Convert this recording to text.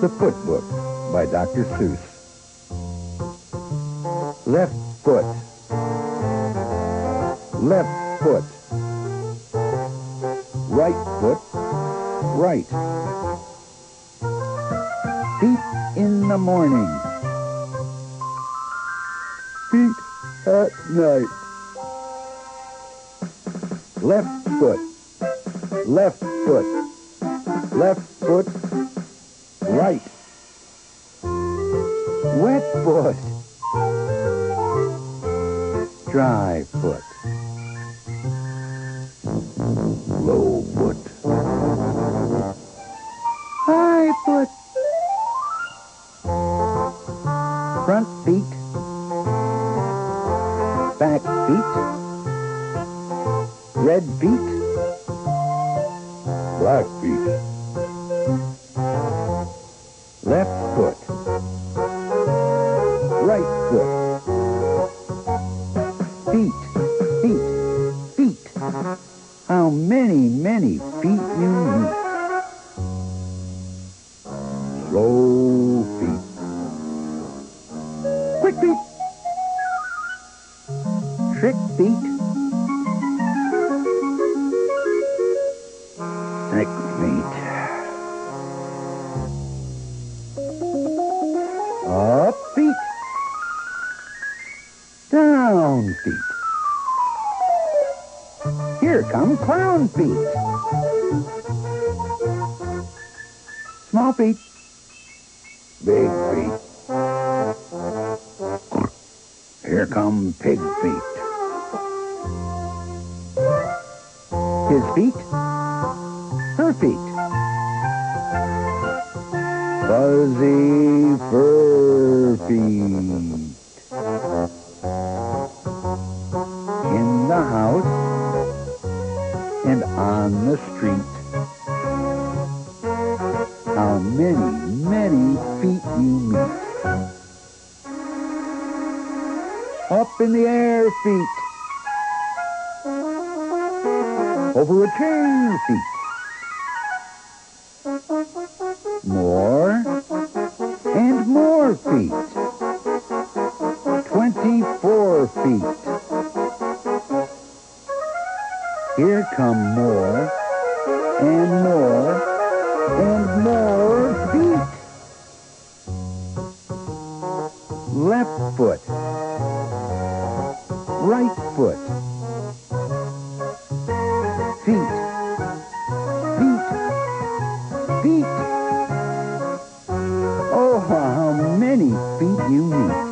The Foot Book by Dr. Seuss. Left foot. Left foot. Right foot. Right. Feet in the morning. Feet at night. Left foot. Left foot. Left foot. Right. Wet foot. Dry foot. Low foot. High foot. Front feet. Back feet. Red feet. Black feet. Many, feet you meet. Slow feet. Quick feet. Trick feet. Sick feet. Up feet. Down feet. Here come clown feet. Small feet. Big feet. Here come pig feet. His feet. Her feet. Fuzzy fur feet. On the street. How many, many feet you meet. Up in the air feet. Over a chair feet. More and more feet. Twenty-four feet. Here come more and more and more feet. Left foot. Right foot. Feet. Feet. Feet. Oh, how many feet you meet.